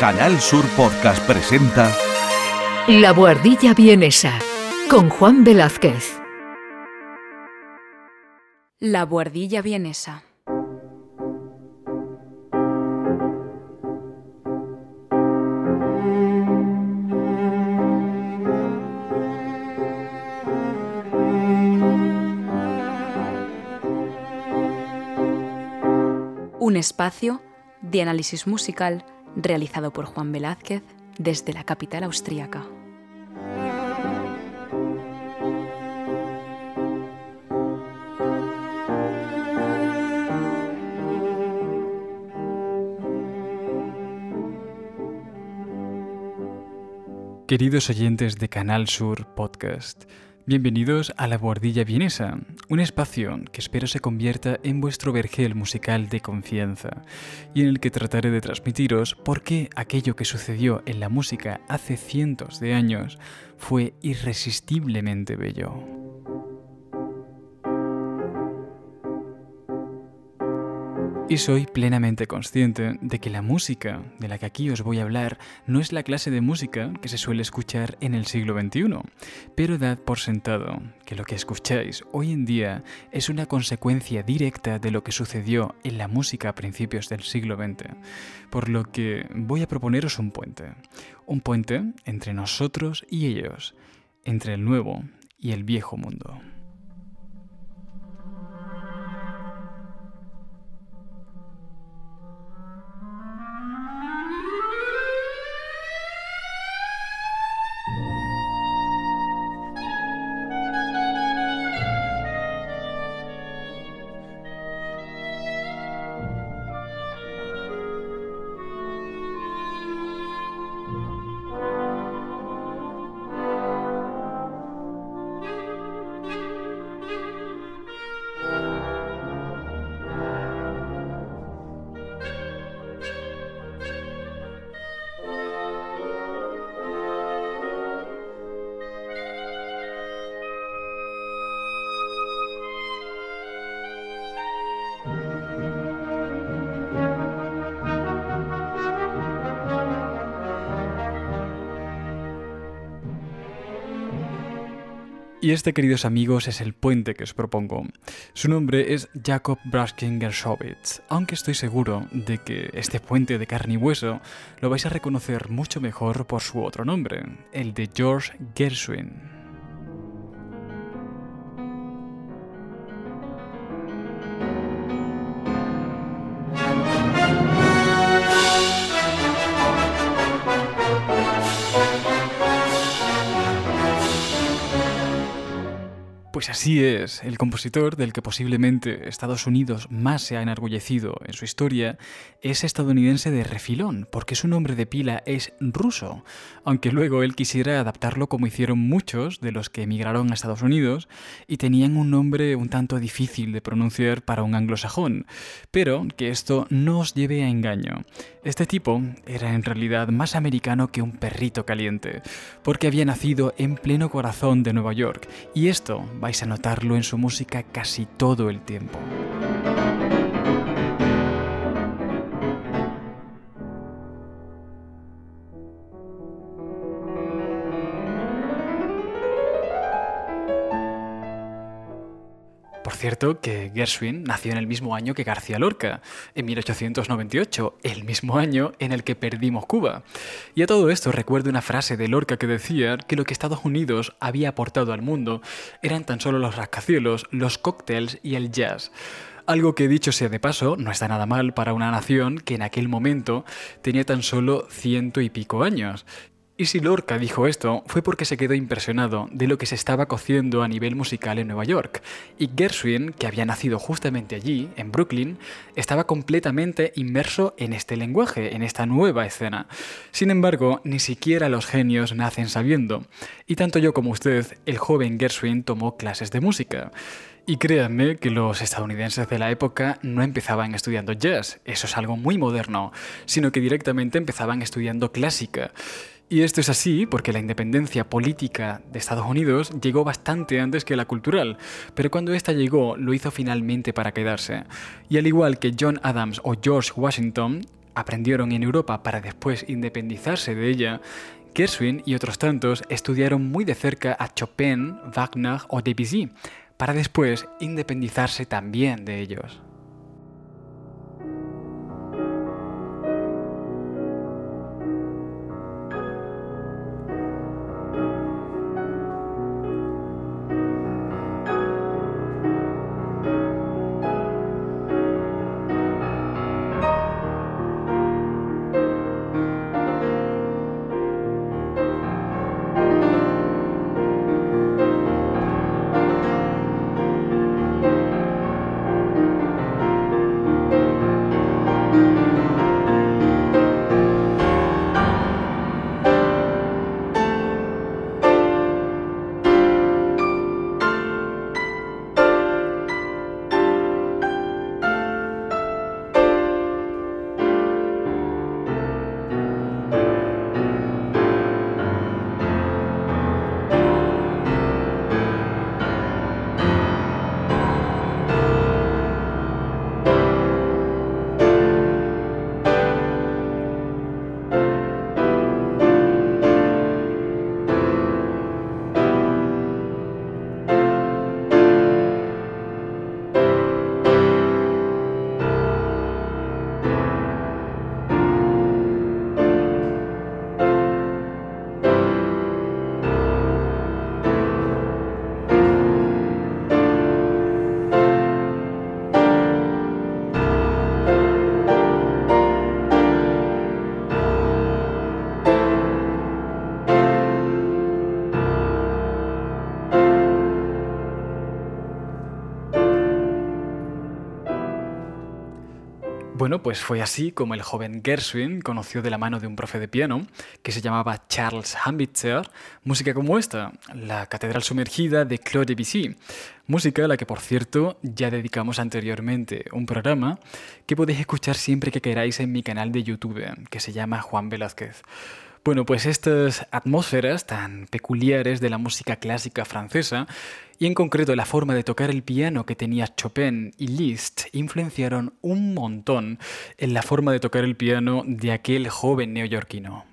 Canal Sur Podcast presenta La Buhardilla Vienesa con Juan Velázquez. La Buhardilla Vienesa. Un espacio de análisis musical realizado por Juan Velázquez desde la capital austríaca. Queridos oyentes de Canal Sur Podcast, bienvenidos a La Bordilla Vienesa, un espacio que espero se convierta en vuestro vergel musical de confianza y en el que trataré de transmitiros por qué aquello que sucedió en la música hace cientos de años fue irresistiblemente bello. Y soy plenamente consciente de que la música de la que aquí os voy a hablar no es la clase de música que se suele escuchar en el siglo XXI, pero dad por sentado que lo que escucháis hoy en día es una consecuencia directa de lo que sucedió en la música a principios del siglo XX, por lo que voy a proponeros un puente, un puente entre nosotros y ellos, entre el nuevo y el viejo mundo. Y este, queridos amigos, es el puente que os propongo. Su nombre es Jakob Braskin Gershowitz, aunque estoy seguro de que este puente de carne y hueso lo vais a reconocer mucho mejor por su otro nombre, el de George Gershwin. Así es, el compositor del que posiblemente Estados Unidos más se ha enorgullecido en su historia es estadounidense de refilón, porque su nombre de pila es ruso, aunque luego él quisiera adaptarlo como hicieron muchos de los que emigraron a Estados Unidos y tenían un nombre un tanto difícil de pronunciar para un anglosajón, pero que esto no os lleve a engaño. Este tipo era en realidad más americano que un perrito caliente, porque había nacido en pleno corazón de Nueva York, y esto va vais a notarlo en su música casi todo el tiempo. Por cierto, que Gershwin nació en el mismo año que García Lorca, en 1898, el mismo año en el que perdimos Cuba. Y a todo esto recuerdo una frase de Lorca que decía que lo que Estados Unidos había aportado al mundo eran tan solo los rascacielos, los cócteles y el jazz. Algo que dicho sea de paso, no está nada mal para una nación que en aquel momento tenía tan solo ciento y pico años, y si Lorca dijo esto fue porque se quedó impresionado de lo que se estaba cociendo a nivel musical en Nueva York, y Gershwin, que había nacido justamente allí, en Brooklyn, estaba completamente inmerso en este lenguaje, en esta nueva escena. Sin embargo, ni siquiera los genios nacen sabiendo, y tanto yo como usted, el joven Gershwin tomó clases de música. Y créanme que los estadounidenses de la época no empezaban estudiando jazz, eso es algo muy moderno, sino que directamente empezaban estudiando clásica. Y esto es así porque la independencia política de Estados Unidos llegó bastante antes que la cultural, pero cuando esta llegó lo hizo finalmente para quedarse. Y al igual que John Adams o George Washington, aprendieron en Europa para después independizarse de ella, Gershwin y otros tantos estudiaron muy de cerca a Chopin, Wagner o Debussy, para después independizarse también de ellos. Bueno, pues fue así como el joven Gershwin conoció de la mano de un profe de piano que se llamaba Charles Hambitzer música como esta, la Catedral Sumergida de Claude Debussy, música a la que por cierto ya dedicamos anteriormente un programa que podéis escuchar siempre que queráis en mi canal de YouTube, que se llama Juan Velázquez. Bueno, pues estas atmósferas tan peculiares de la música clásica francesa y en concreto la forma de tocar el piano que tenía Chopin y Liszt influenciaron un montón en la forma de tocar el piano de aquel joven neoyorquino.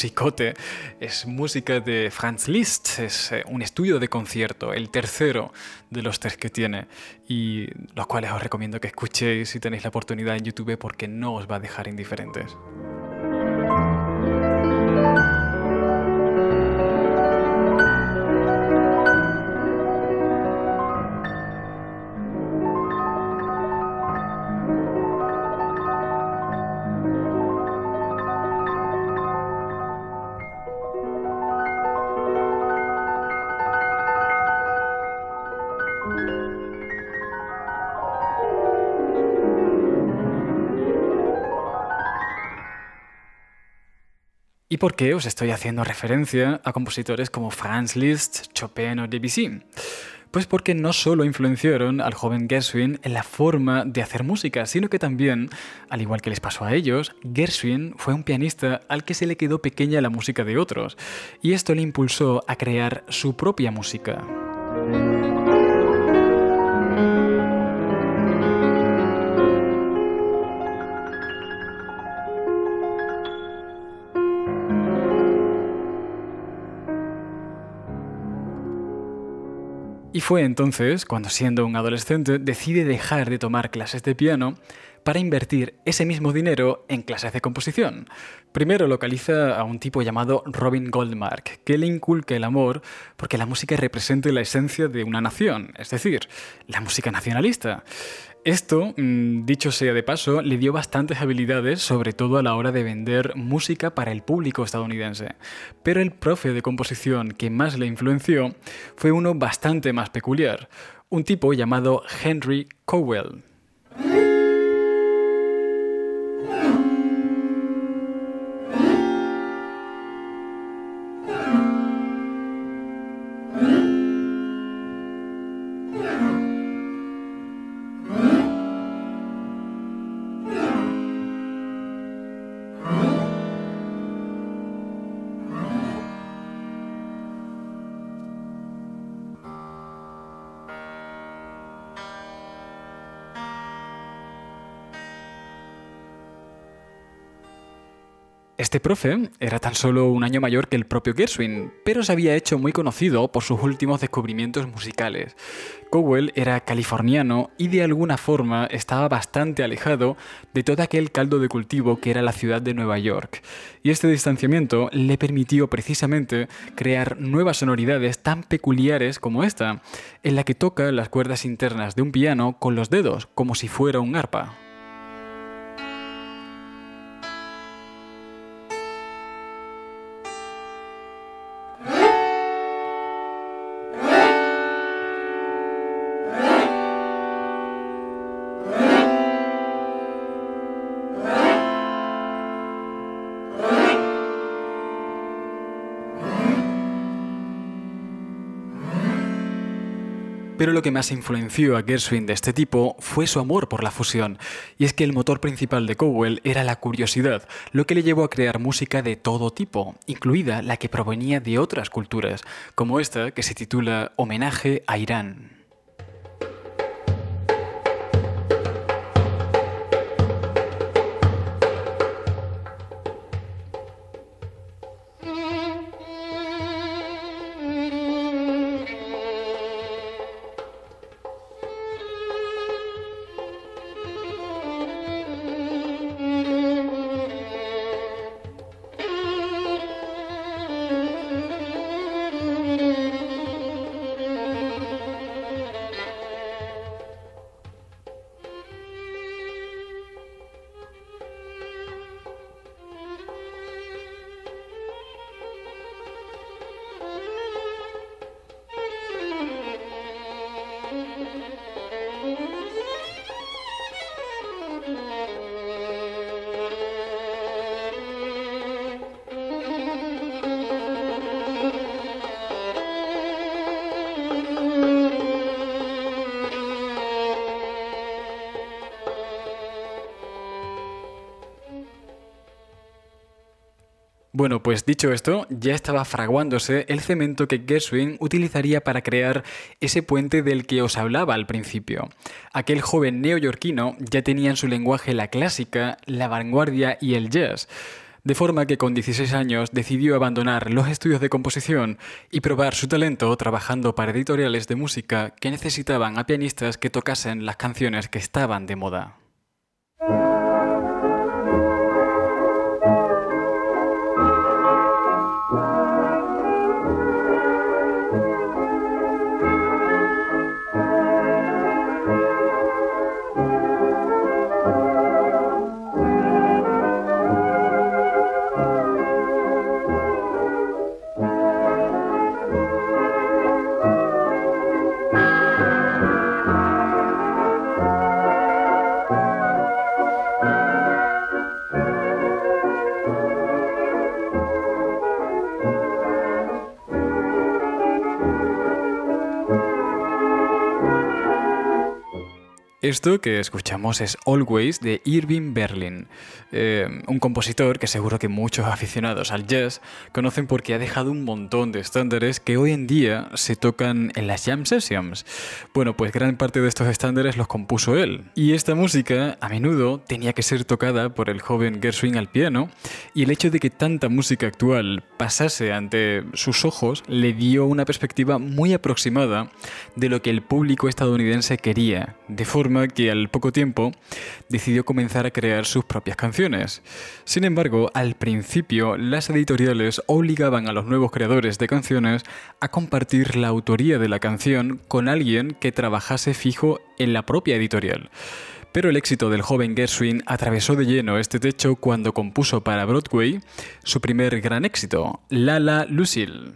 Musicote es música de Franz Liszt, es eh, un estudio de concierto, el tercero de los tres que tiene, y los cuales os recomiendo que escuchéis si tenéis la oportunidad en YouTube porque no os va a dejar indiferentes. ¿Y por qué os estoy haciendo referencia a compositores como Franz Liszt, Chopin o Debussy? Pues porque no solo influenciaron al joven Gershwin en la forma de hacer música, sino que también, al igual que les pasó a ellos, Gershwin fue un pianista al que se le quedó pequeña la música de otros, y esto le impulsó a crear su propia música. Y fue entonces cuando, siendo un adolescente, decide dejar de tomar clases de piano para invertir ese mismo dinero en clases de composición. Primero localiza a un tipo llamado Robin Goldmark, que le inculca el amor porque la música representa la esencia de una nación, es decir, la música nacionalista. Esto, mm, dicho sea de paso, le dio bastantes habilidades, sobre todo a la hora de vender música para el público estadounidense. Pero el profe de composición que más le influenció fue uno bastante más peculiar, un tipo llamado Henry Cowell. Este profe era tan solo un año mayor que el propio Gershwin, pero se había hecho muy conocido por sus últimos descubrimientos musicales. Cowell era californiano y de alguna forma estaba bastante alejado de todo aquel caldo de cultivo que era la ciudad de Nueva York. Y este distanciamiento le permitió precisamente crear nuevas sonoridades tan peculiares como esta, en la que toca las cuerdas internas de un piano con los dedos, como si fuera un arpa. Lo que más influenció a Gershwin de este tipo fue su amor por la fusión, y es que el motor principal de Cowell era la curiosidad, lo que le llevó a crear música de todo tipo, incluida la que provenía de otras culturas, como esta que se titula Homenaje a Irán. Bueno, pues dicho esto, ya estaba fraguándose el cemento que Gershwin utilizaría para crear ese puente del que os hablaba al principio. Aquel joven neoyorquino ya tenía en su lenguaje la clásica, la vanguardia y el jazz. de forma que con 16 años decidió abandonar los estudios de composición y probar su talento trabajando para editoriales de música que necesitaban a pianistas que tocasen las canciones que estaban de moda. Esto que escuchamos es Always de Irving Berlin, eh, un compositor que seguro que muchos aficionados al jazz conocen porque ha dejado un montón de estándares que hoy en día se tocan en las jam sessions. Bueno, pues gran parte de estos estándares los compuso él. Y esta música a menudo tenía que ser tocada por el joven Gershwin al piano y el hecho de que tanta música actual pasase ante sus ojos le dio una perspectiva muy aproximada de lo que el público estadounidense quería, de que al poco tiempo decidió comenzar a crear sus propias canciones. Sin embargo, al principio las editoriales obligaban a los nuevos creadores de canciones a compartir la autoría de la canción con alguien que trabajase fijo en la propia editorial. Pero el éxito del joven Gershwin atravesó de lleno este techo cuando compuso para Broadway su primer gran éxito, Lala Lucille.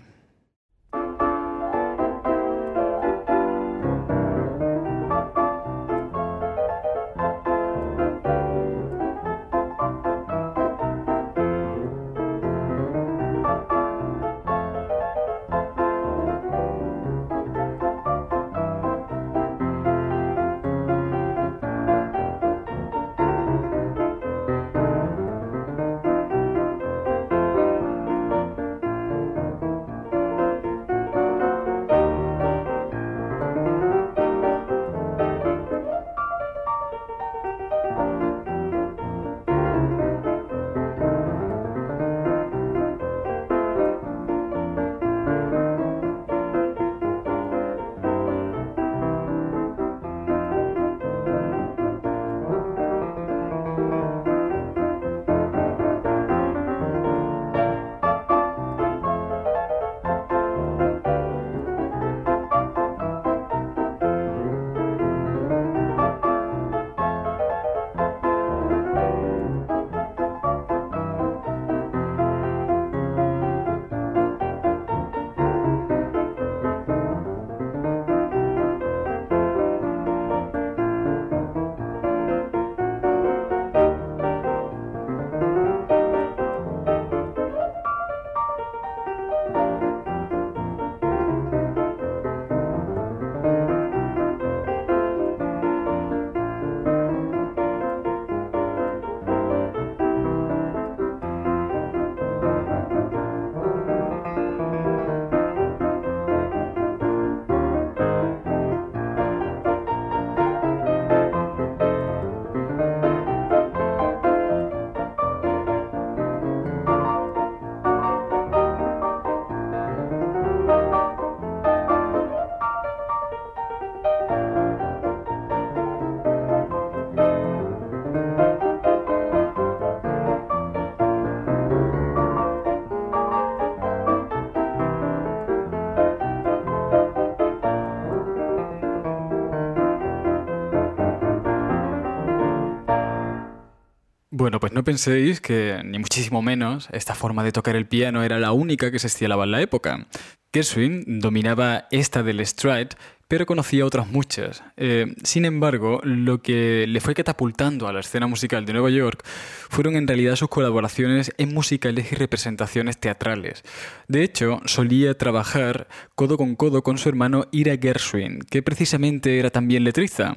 Bueno, pues no penséis que, ni muchísimo menos, esta forma de tocar el piano era la única que se estilaba en la época. Gershwin dominaba esta del stride pero conocía otras muchas. Eh, sin embargo, lo que le fue catapultando a la escena musical de Nueva York fueron en realidad sus colaboraciones en musicales y representaciones teatrales. De hecho, solía trabajar codo con codo con su hermano Ira Gershwin, que precisamente era también letrista,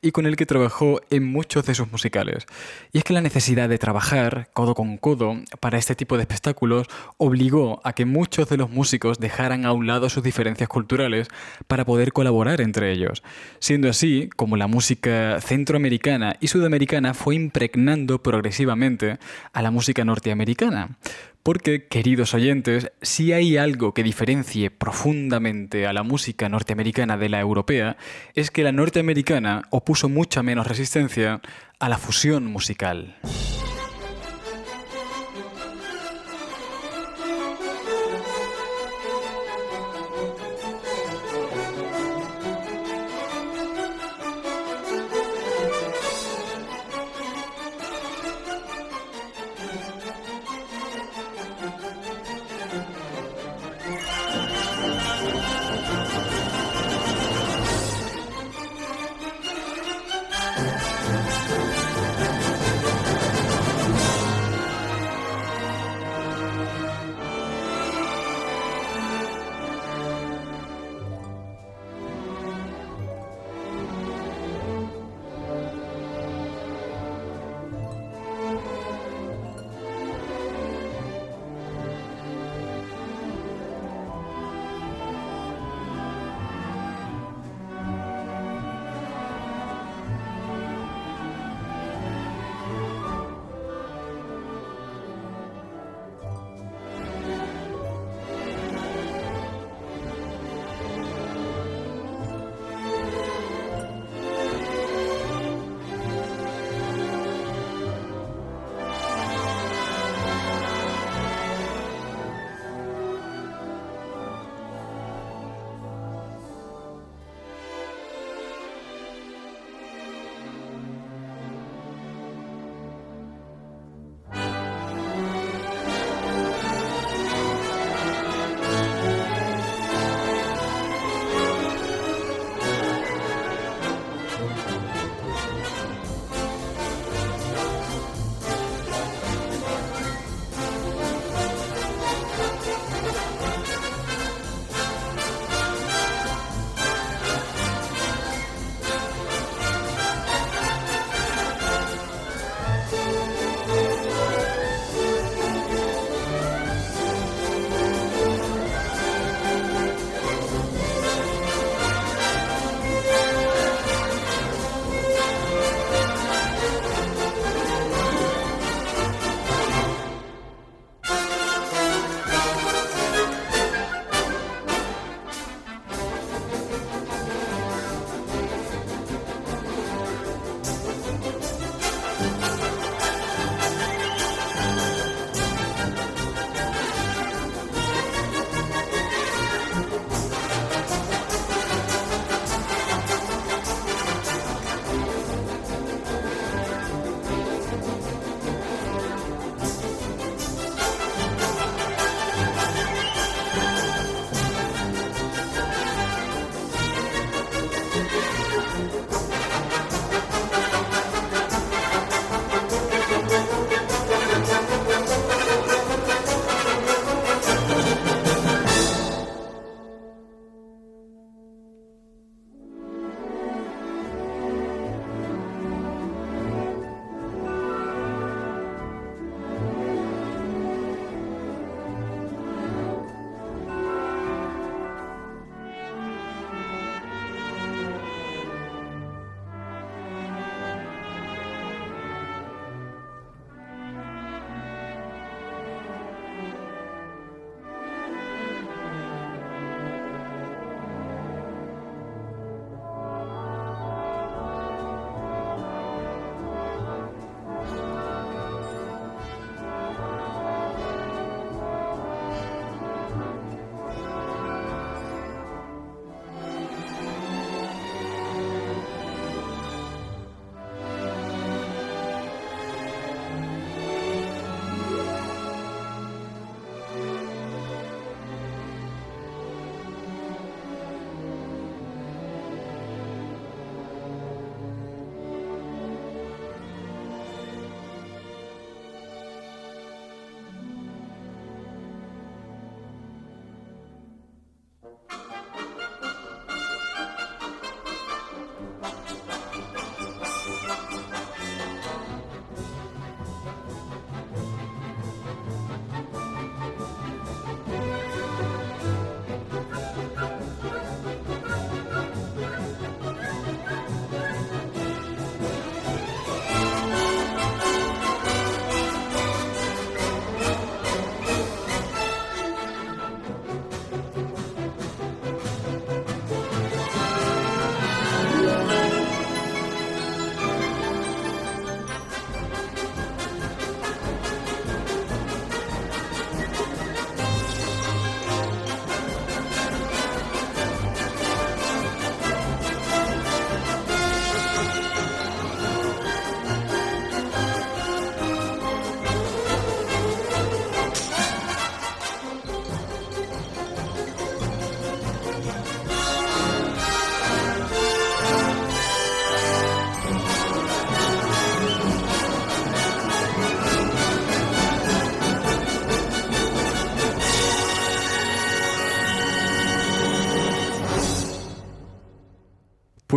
y con el que trabajó en muchos de sus musicales. Y es que la necesidad de trabajar codo con codo para este tipo de espectáculos obligó a que muchos de los músicos dejaran a un lado sus diferencias culturales para poder colaborar colaborar entre ellos, siendo así como la música centroamericana y sudamericana fue impregnando progresivamente a la música norteamericana. Porque, queridos oyentes, si hay algo que diferencie profundamente a la música norteamericana de la europea, es que la norteamericana opuso mucha menos resistencia a la fusión musical.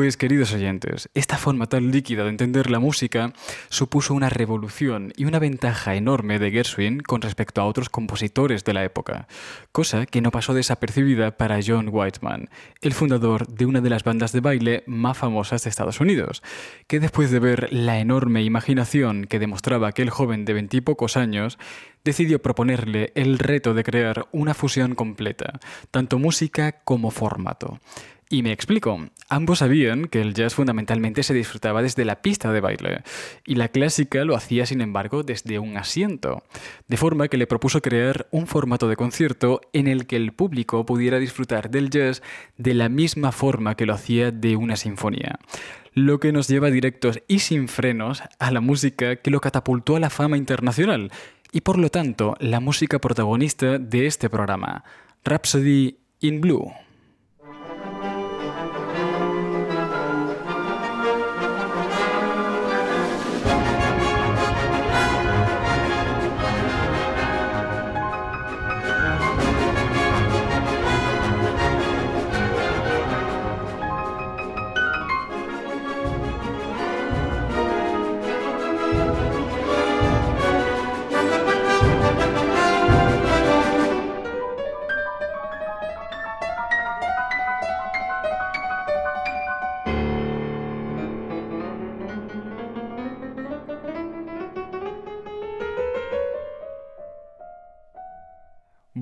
Pues queridos oyentes, esta forma tan líquida de entender la música supuso una revolución y una ventaja enorme de Gershwin con respecto a otros compositores de la época, cosa que no pasó desapercibida para John Whiteman, el fundador de una de las bandas de baile más famosas de Estados Unidos, que después de ver la enorme imaginación que demostraba aquel joven de veintipocos años, decidió proponerle el reto de crear una fusión completa, tanto música como formato. Y me explico. Ambos sabían que el jazz fundamentalmente se disfrutaba desde la pista de baile, y la clásica lo hacía, sin embargo, desde un asiento, de forma que le propuso crear un formato de concierto en el que el público pudiera disfrutar del jazz de la misma forma que lo hacía de una sinfonía. Lo que nos lleva directos y sin frenos a la música que lo catapultó a la fama internacional, y por lo tanto la música protagonista de este programa, Rhapsody in Blue.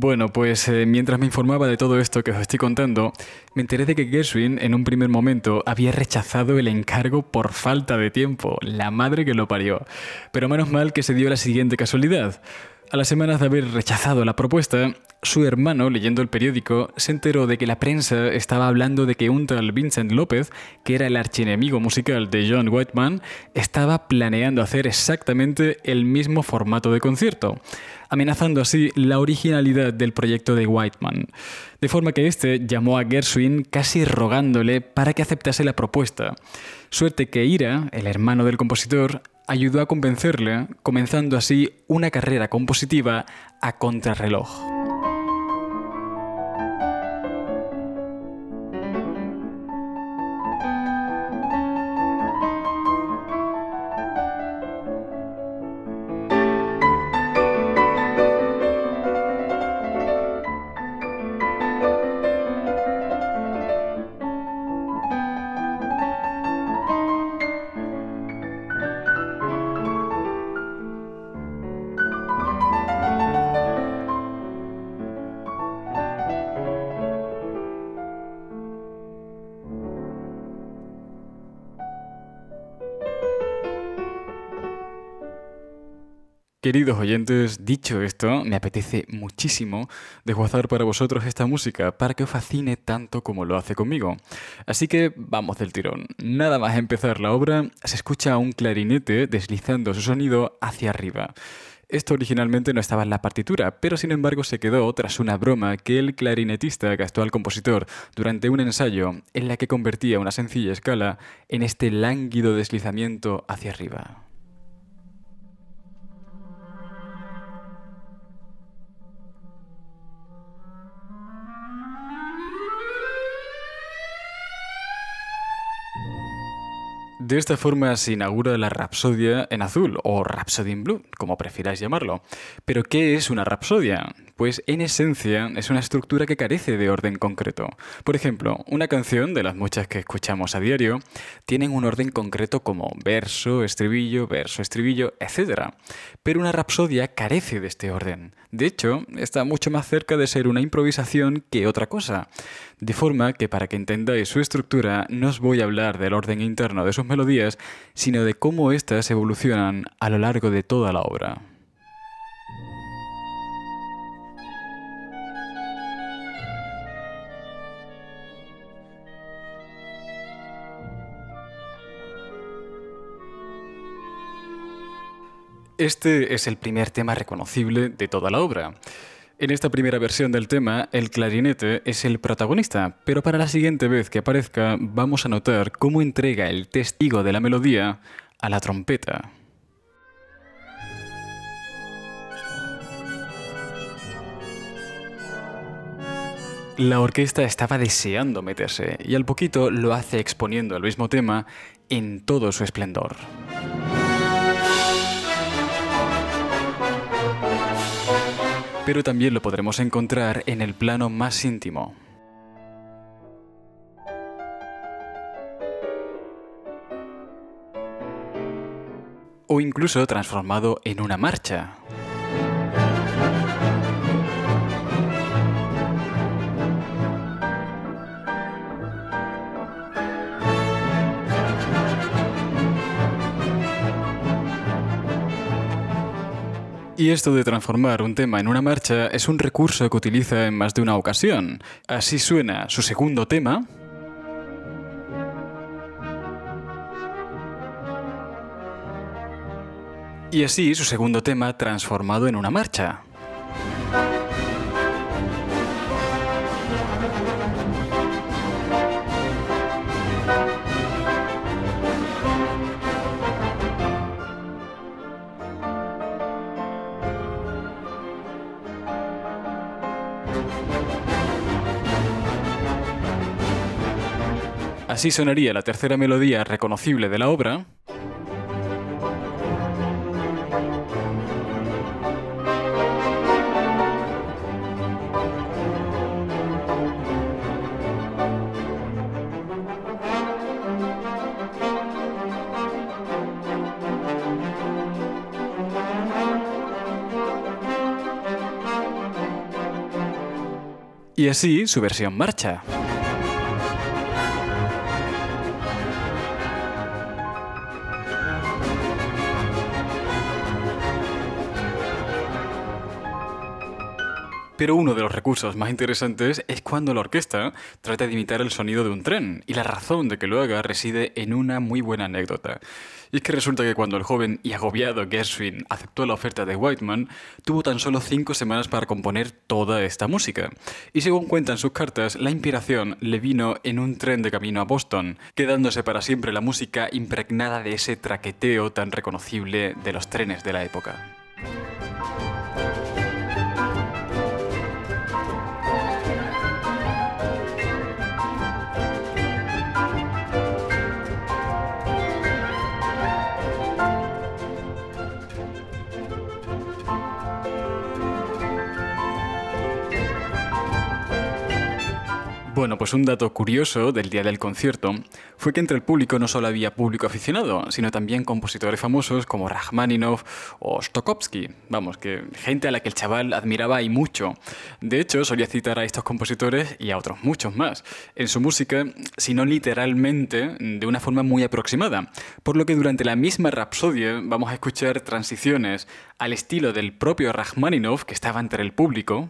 Bueno, pues eh, mientras me informaba de todo esto que os estoy contando, me enteré de que Gershwin en un primer momento había rechazado el encargo por falta de tiempo, la madre que lo parió. Pero menos mal que se dio la siguiente casualidad. A las semanas de haber rechazado la propuesta, su hermano, leyendo el periódico, se enteró de que la prensa estaba hablando de que un tal Vincent López, que era el archienemigo musical de John Whiteman, estaba planeando hacer exactamente el mismo formato de concierto amenazando así la originalidad del proyecto de Whiteman. De forma que este llamó a Gershwin casi rogándole para que aceptase la propuesta. Suerte que Ira, el hermano del compositor, ayudó a convencerle, comenzando así una carrera compositiva a contrarreloj. Queridos oyentes, dicho esto, me apetece muchísimo desguazar para vosotros esta música para que os fascine tanto como lo hace conmigo. Así que vamos del tirón. Nada más empezar la obra, se escucha un clarinete deslizando su sonido hacia arriba. Esto originalmente no estaba en la partitura, pero sin embargo se quedó tras una broma que el clarinetista gastó al compositor durante un ensayo en la que convertía una sencilla escala en este lánguido deslizamiento hacia arriba. De esta forma se inaugura la Rapsodia en azul o Rhapsody in Blue, como prefiráis llamarlo. Pero ¿qué es una rapsodia? Pues en esencia es una estructura que carece de orden concreto. Por ejemplo, una canción de las muchas que escuchamos a diario tienen un orden concreto como verso, estribillo, verso, estribillo, etc. Pero una rapsodia carece de este orden. De hecho, está mucho más cerca de ser una improvisación que otra cosa. De forma que para que entendáis su estructura no os voy a hablar del orden interno de sus melodías, sino de cómo éstas evolucionan a lo largo de toda la obra. Este es el primer tema reconocible de toda la obra. En esta primera versión del tema, el clarinete es el protagonista, pero para la siguiente vez que aparezca vamos a notar cómo entrega el testigo de la melodía a la trompeta. La orquesta estaba deseando meterse y al poquito lo hace exponiendo el mismo tema en todo su esplendor. Pero también lo podremos encontrar en el plano más íntimo. O incluso transformado en una marcha. Y esto de transformar un tema en una marcha es un recurso que utiliza en más de una ocasión. Así suena su segundo tema. Y así su segundo tema transformado en una marcha. Así sonaría la tercera melodía reconocible de la obra. Y así su versión marcha. Pero uno de los recursos más interesantes es cuando la orquesta trata de imitar el sonido de un tren, y la razón de que lo haga reside en una muy buena anécdota. Y es que resulta que cuando el joven y agobiado Gershwin aceptó la oferta de Whiteman, tuvo tan solo cinco semanas para componer toda esta música. Y según cuentan sus cartas, la inspiración le vino en un tren de camino a Boston, quedándose para siempre la música impregnada de ese traqueteo tan reconocible de los trenes de la época. Bueno, pues un dato curioso del día del concierto fue que entre el público no solo había público aficionado, sino también compositores famosos como Rachmaninoff o Stokowski. Vamos, que gente a la que el chaval admiraba y mucho. De hecho, solía citar a estos compositores y a otros muchos más en su música, si no literalmente, de una forma muy aproximada. Por lo que durante la misma Rapsodia vamos a escuchar transiciones al estilo del propio Rachmaninoff que estaba entre el público,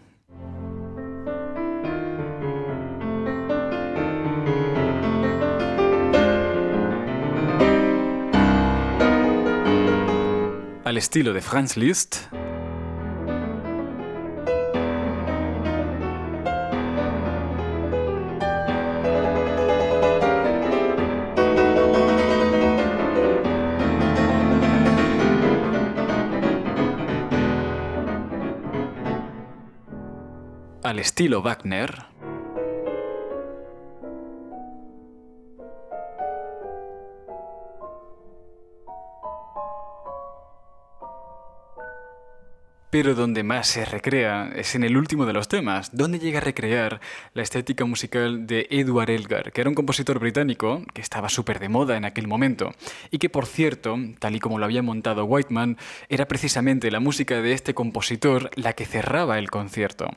al estilo de Franz Liszt, al estilo Wagner, Pero donde más se recrea es en el último de los temas, donde llega a recrear la estética musical de Edward Elgar, que era un compositor británico que estaba súper de moda en aquel momento, y que por cierto, tal y como lo había montado Whiteman, era precisamente la música de este compositor la que cerraba el concierto.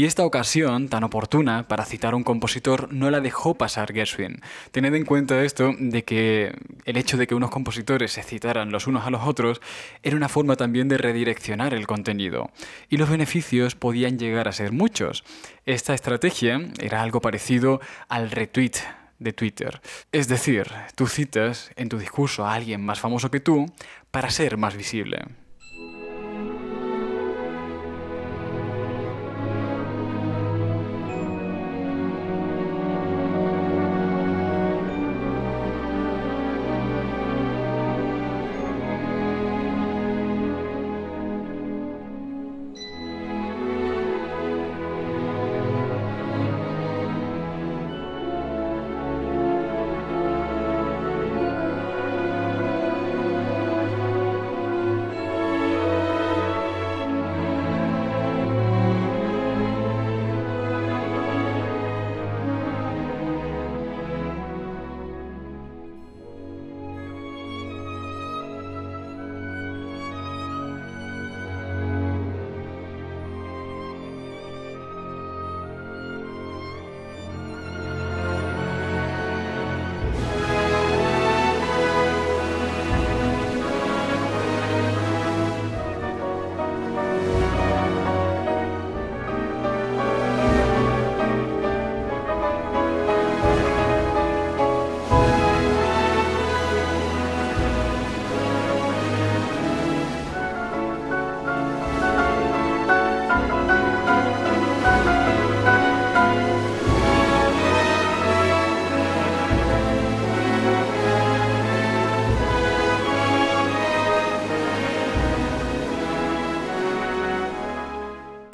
Y esta ocasión, tan oportuna para citar a un compositor, no la dejó pasar Gershwin. Tened en cuenta esto de que el hecho de que unos compositores se citaran los unos a los otros era una forma también de redireccionar el contenido. Y los beneficios podían llegar a ser muchos. Esta estrategia era algo parecido al retweet de Twitter. Es decir, tú citas en tu discurso a alguien más famoso que tú para ser más visible.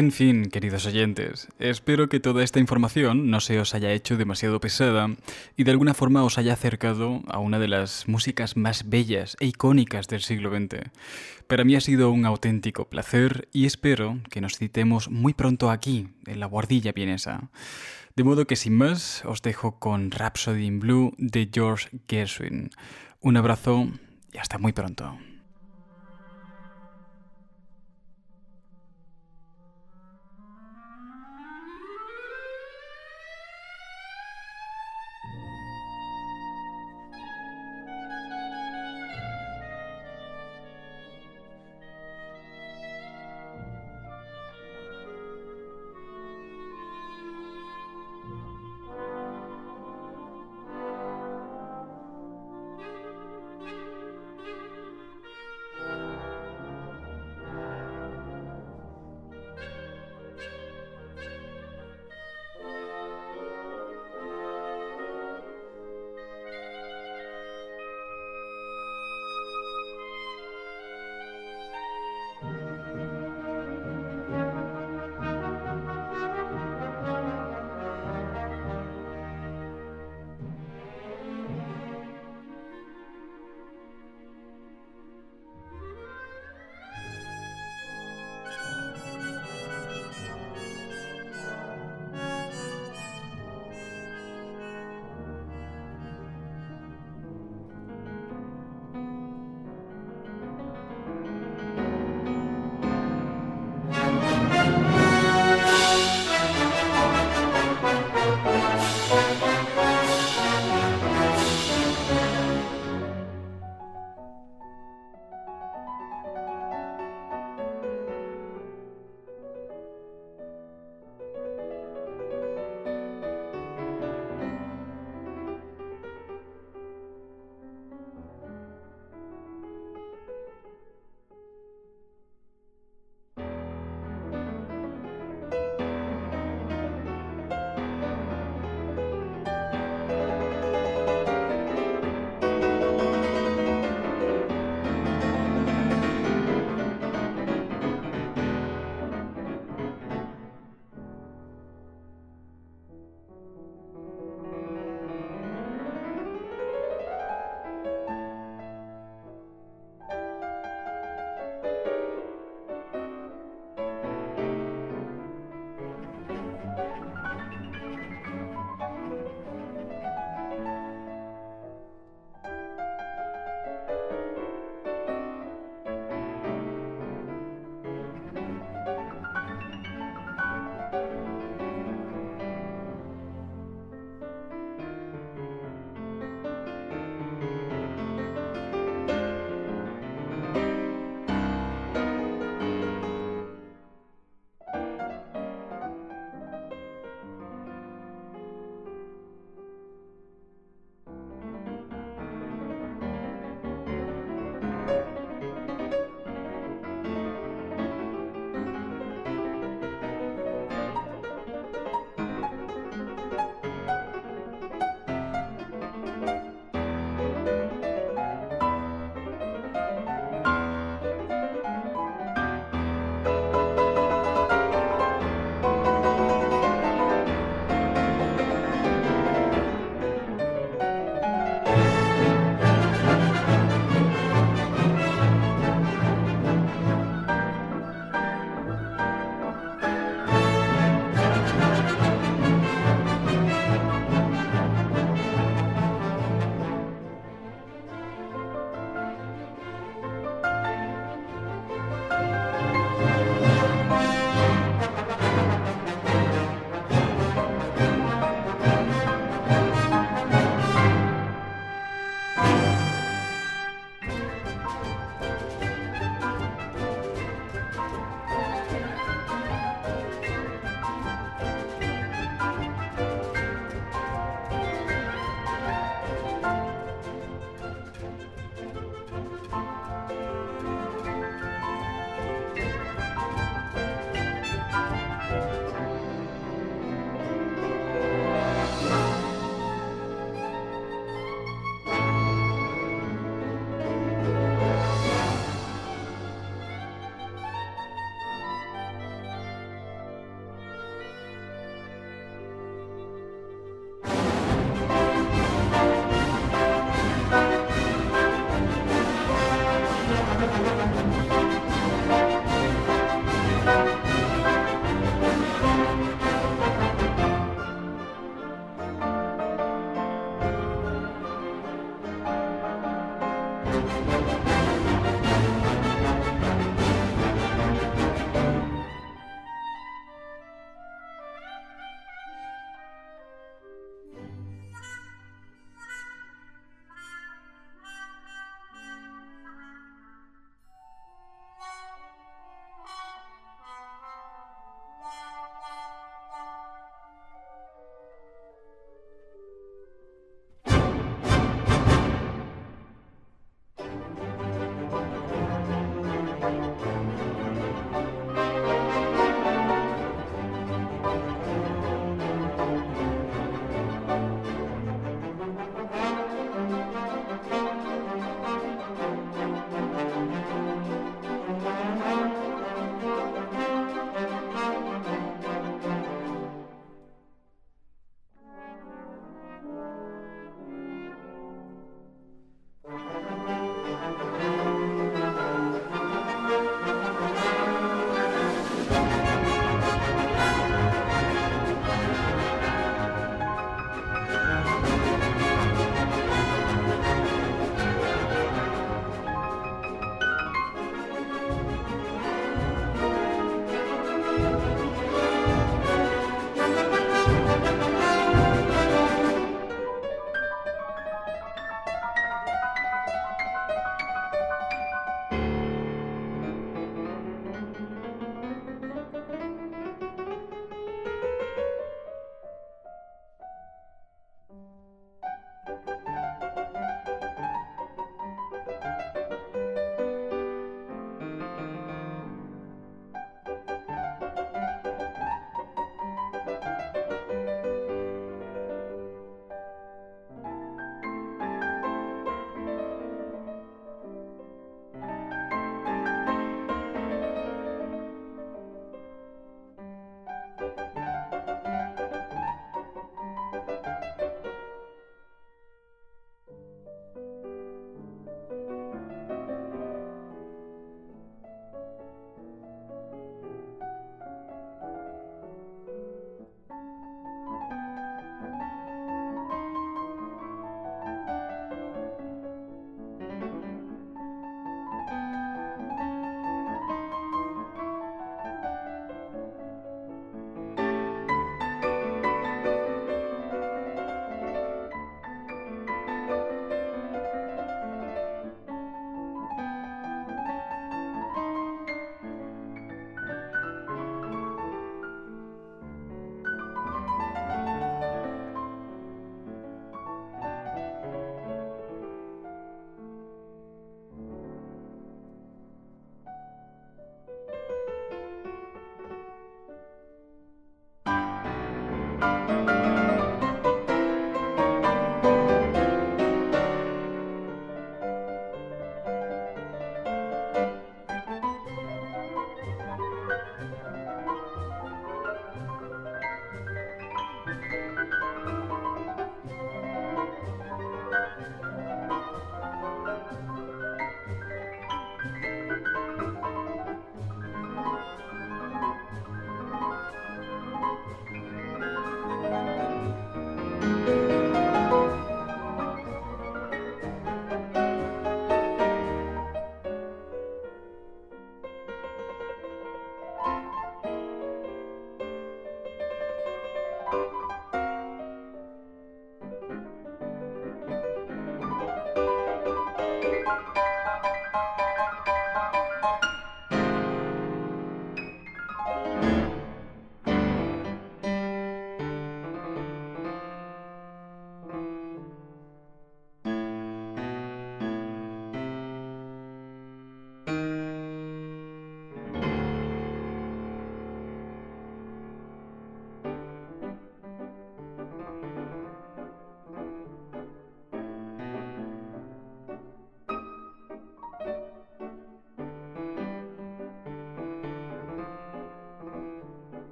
En fin, queridos oyentes, espero que toda esta información no se os haya hecho demasiado pesada y de alguna forma os haya acercado a una de las músicas más bellas e icónicas del siglo XX. Para mí ha sido un auténtico placer y espero que nos citemos muy pronto aquí, en la guardilla vienesa. De modo que sin más, os dejo con Rhapsody in Blue de George Gershwin. Un abrazo y hasta muy pronto.